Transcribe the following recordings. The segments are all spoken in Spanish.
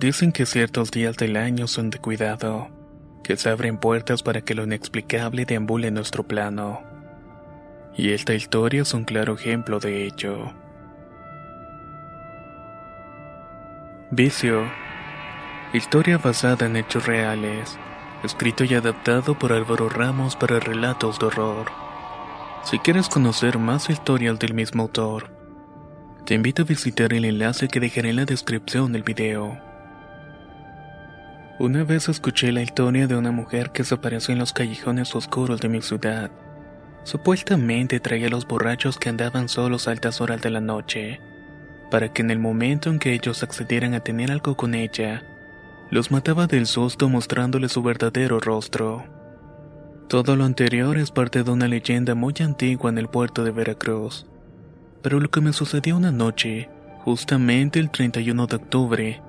Dicen que ciertos días del año son de cuidado, que se abren puertas para que lo inexplicable deambule nuestro plano. Y esta historia es un claro ejemplo de ello. Vicio. Historia basada en hechos reales, escrito y adaptado por Álvaro Ramos para relatos de horror. Si quieres conocer más historias del mismo autor, te invito a visitar el enlace que dejaré en la descripción del video. Una vez escuché la historia de una mujer que desapareció en los callejones oscuros de mi ciudad. Supuestamente traía a los borrachos que andaban solos a altas horas de la noche, para que en el momento en que ellos accedieran a tener algo con ella, los mataba del susto mostrándole su verdadero rostro. Todo lo anterior es parte de una leyenda muy antigua en el puerto de Veracruz. Pero lo que me sucedió una noche, justamente el 31 de octubre,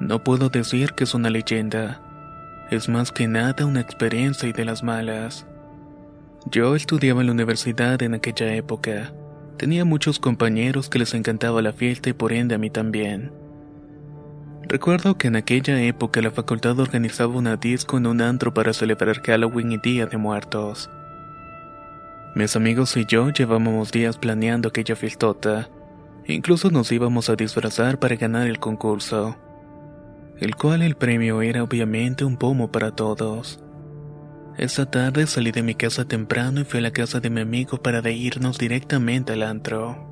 no puedo decir que es una leyenda. Es más que nada una experiencia y de las malas. Yo estudiaba en la universidad en aquella época. Tenía muchos compañeros que les encantaba la fiesta y por ende a mí también. Recuerdo que en aquella época la facultad organizaba una disco en un antro para celebrar Halloween y Día de Muertos. Mis amigos y yo llevábamos días planeando aquella fiestota. Incluso nos íbamos a disfrazar para ganar el concurso, el cual el premio era obviamente un pomo para todos. Esa tarde salí de mi casa temprano y fui a la casa de mi amigo para de irnos directamente al antro.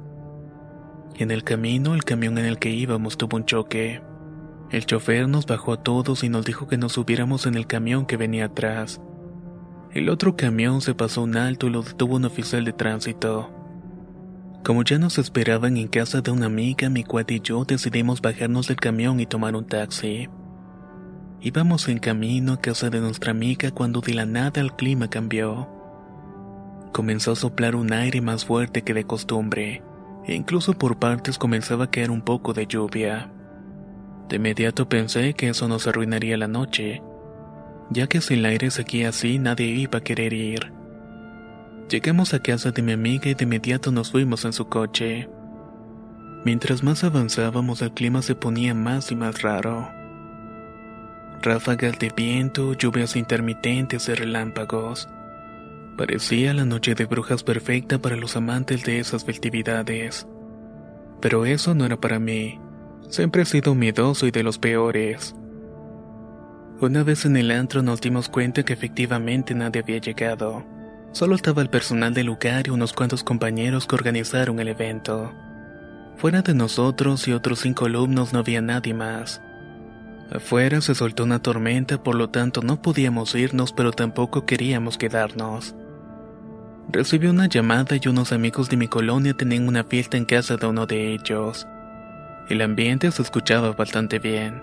En el camino, el camión en el que íbamos tuvo un choque. El chofer nos bajó a todos y nos dijo que nos subiéramos en el camión que venía atrás. El otro camión se pasó un alto y lo detuvo un oficial de tránsito. Como ya nos esperaban en casa de una amiga, mi cuate y yo decidimos bajarnos del camión y tomar un taxi. Íbamos en camino a casa de nuestra amiga cuando de la nada el clima cambió. Comenzó a soplar un aire más fuerte que de costumbre, e incluso por partes comenzaba a caer un poco de lluvia. De inmediato pensé que eso nos arruinaría la noche, ya que si el aire seguía así nadie iba a querer ir. Llegamos a casa de mi amiga y de inmediato nos fuimos en su coche. Mientras más avanzábamos el clima se ponía más y más raro. Ráfagas de viento, lluvias intermitentes y relámpagos. Parecía la noche de brujas perfecta para los amantes de esas festividades. Pero eso no era para mí. Siempre he sido miedoso y de los peores. Una vez en el antro nos dimos cuenta que efectivamente nadie había llegado. Solo estaba el personal del lugar y unos cuantos compañeros que organizaron el evento. Fuera de nosotros y otros cinco alumnos no había nadie más. Afuera se soltó una tormenta, por lo tanto no podíamos irnos, pero tampoco queríamos quedarnos. Recibí una llamada y unos amigos de mi colonia tenían una fiesta en casa de uno de ellos. El ambiente se escuchaba bastante bien.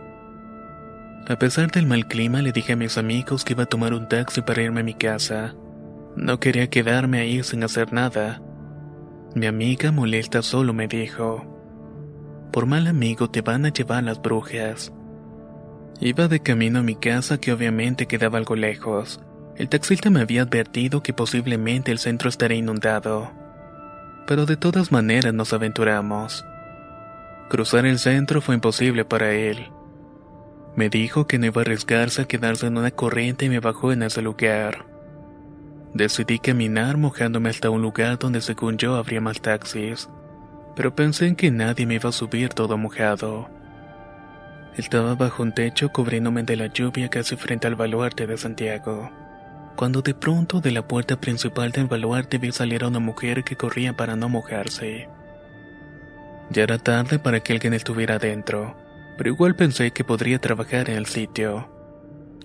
A pesar del mal clima, le dije a mis amigos que iba a tomar un taxi para irme a mi casa. No quería quedarme ahí sin hacer nada. Mi amiga molesta solo me dijo, por mal amigo te van a llevar las brujas. Iba de camino a mi casa que obviamente quedaba algo lejos. El taxista me había advertido que posiblemente el centro estaría inundado. Pero de todas maneras nos aventuramos. Cruzar el centro fue imposible para él. Me dijo que no iba a arriesgarse a quedarse en una corriente y me bajó en ese lugar. Decidí caminar mojándome hasta un lugar donde según yo habría más taxis, pero pensé en que nadie me iba a subir todo mojado. Estaba bajo un techo cubriéndome de la lluvia casi frente al baluarte de Santiago. cuando de pronto de la puerta principal del baluarte vi salir a una mujer que corría para no mojarse. Ya era tarde para que alguien estuviera dentro, pero igual pensé que podría trabajar en el sitio.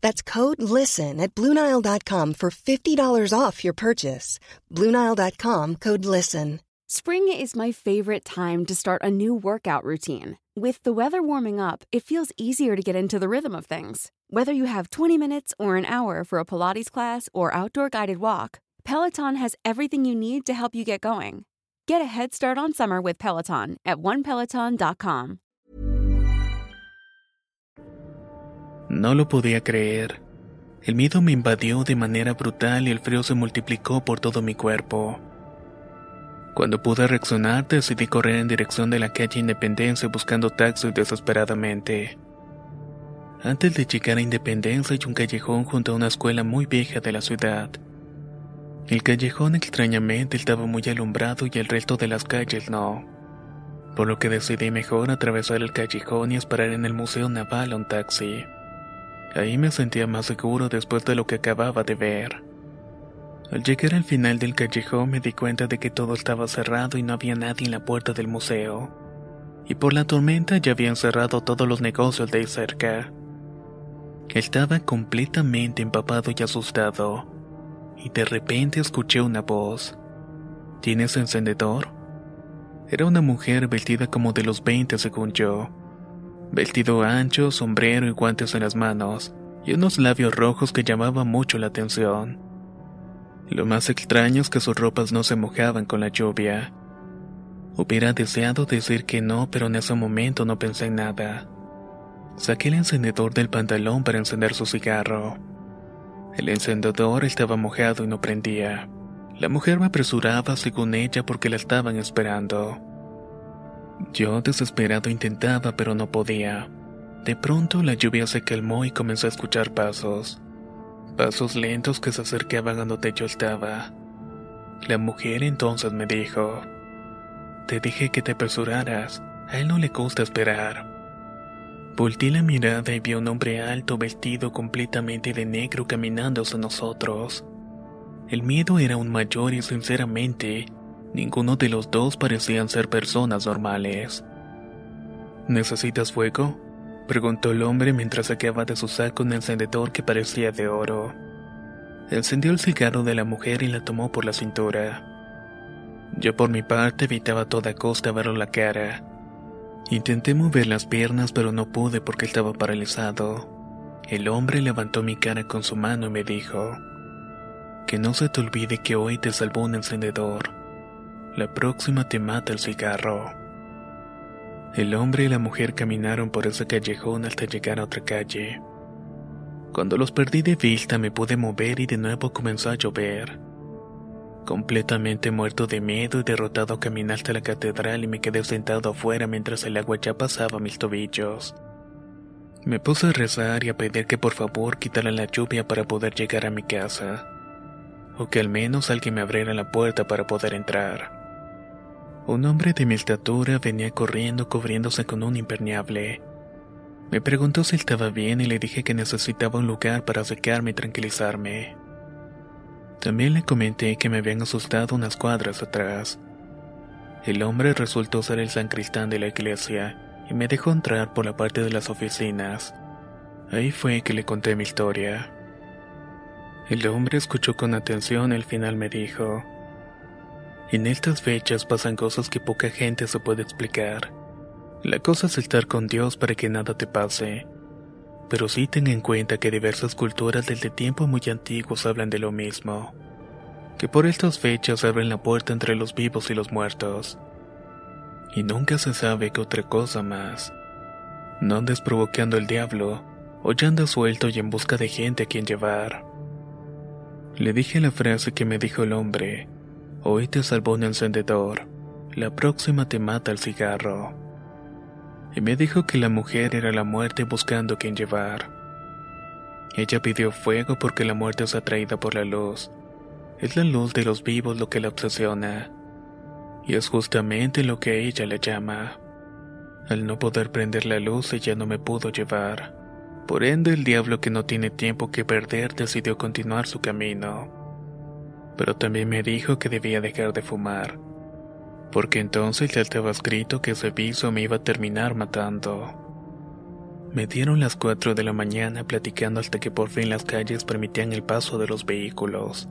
That's code LISTEN at Bluenile.com for $50 off your purchase. Bluenile.com code LISTEN. Spring is my favorite time to start a new workout routine. With the weather warming up, it feels easier to get into the rhythm of things. Whether you have 20 minutes or an hour for a Pilates class or outdoor guided walk, Peloton has everything you need to help you get going. Get a head start on summer with Peloton at onepeloton.com. No lo podía creer. El miedo me invadió de manera brutal y el frío se multiplicó por todo mi cuerpo. Cuando pude reaccionar, decidí correr en dirección de la calle Independencia buscando taxis desesperadamente. Antes de llegar a Independencia hay un callejón junto a una escuela muy vieja de la ciudad. El callejón extrañamente estaba muy alumbrado y el resto de las calles no. Por lo que decidí mejor atravesar el callejón y esperar en el Museo Naval a un taxi. Ahí me sentía más seguro después de lo que acababa de ver. Al llegar al final del callejón me di cuenta de que todo estaba cerrado y no había nadie en la puerta del museo. Y por la tormenta ya habían cerrado todos los negocios de ahí cerca. Estaba completamente empapado y asustado. Y de repente escuché una voz. ¿Tienes encendedor? Era una mujer vestida como de los 20 según yo. Vestido ancho, sombrero y guantes en las manos, y unos labios rojos que llamaban mucho la atención. Lo más extraño es que sus ropas no se mojaban con la lluvia. Hubiera deseado decir que no, pero en ese momento no pensé en nada. Saqué el encendedor del pantalón para encender su cigarro. El encendedor estaba mojado y no prendía. La mujer me apresuraba según ella porque la estaban esperando. Yo desesperado intentaba pero no podía. De pronto la lluvia se calmó y comencé a escuchar pasos. Pasos lentos que se acercaban a donde yo estaba. La mujer entonces me dijo, Te dije que te apresuraras, a él no le gusta esperar. Volté la mirada y vi a un hombre alto vestido completamente de negro caminando hacia nosotros. El miedo era aún mayor y sinceramente, ninguno de los dos parecían ser personas normales. ¿Necesitas fuego? preguntó el hombre mientras sacaba de su saco un encendedor que parecía de oro. Encendió el cigarro de la mujer y la tomó por la cintura. Yo por mi parte evitaba a toda costa verlo la cara. Intenté mover las piernas pero no pude porque estaba paralizado. El hombre levantó mi cara con su mano y me dijo, que no se te olvide que hoy te salvó un encendedor. La próxima te mata el cigarro. El hombre y la mujer caminaron por ese callejón hasta llegar a otra calle. Cuando los perdí de vista me pude mover y de nuevo comenzó a llover. Completamente muerto de miedo y derrotado caminé hasta la catedral y me quedé sentado afuera mientras el agua ya pasaba mis tobillos. Me puse a rezar y a pedir que por favor quitara la lluvia para poder llegar a mi casa, o que al menos alguien me abriera la puerta para poder entrar. Un hombre de mi estatura venía corriendo cubriéndose con un impermeable. Me preguntó si estaba bien y le dije que necesitaba un lugar para secarme y tranquilizarme. También le comenté que me habían asustado unas cuadras atrás. El hombre resultó ser el sancristán de la iglesia y me dejó entrar por la parte de las oficinas. Ahí fue que le conté mi historia. El hombre escuchó con atención y al final me dijo, en estas fechas pasan cosas que poca gente se puede explicar. La cosa es estar con Dios para que nada te pase. Pero sí ten en cuenta que diversas culturas desde tiempos muy antiguos hablan de lo mismo. Que por estas fechas abren la puerta entre los vivos y los muertos. Y nunca se sabe qué otra cosa más. No andes provocando al diablo, o ya andas suelto y en busca de gente a quien llevar. Le dije la frase que me dijo el hombre. Hoy te salvó un encendedor, la próxima te mata el cigarro. Y me dijo que la mujer era la muerte buscando quien llevar. Ella pidió fuego porque la muerte es atraída por la luz. Es la luz de los vivos lo que la obsesiona. Y es justamente lo que ella le llama. Al no poder prender la luz, ella no me pudo llevar. Por ende, el diablo que no tiene tiempo que perder decidió continuar su camino. Pero también me dijo que debía dejar de fumar, porque entonces ya estaba escrito que ese viso me iba a terminar matando. Me dieron las 4 de la mañana platicando hasta que por fin las calles permitían el paso de los vehículos.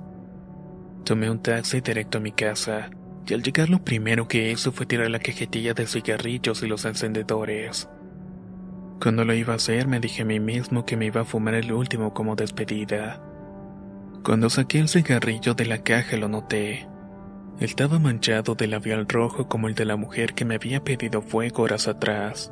Tomé un taxi directo a mi casa, y al llegar lo primero que hizo fue tirar la cajetilla de cigarrillos y los encendedores. Cuando lo iba a hacer me dije a mí mismo que me iba a fumar el último como despedida. Cuando saqué el cigarrillo de la caja lo noté. Estaba manchado de labial rojo como el de la mujer que me había pedido fuego horas atrás.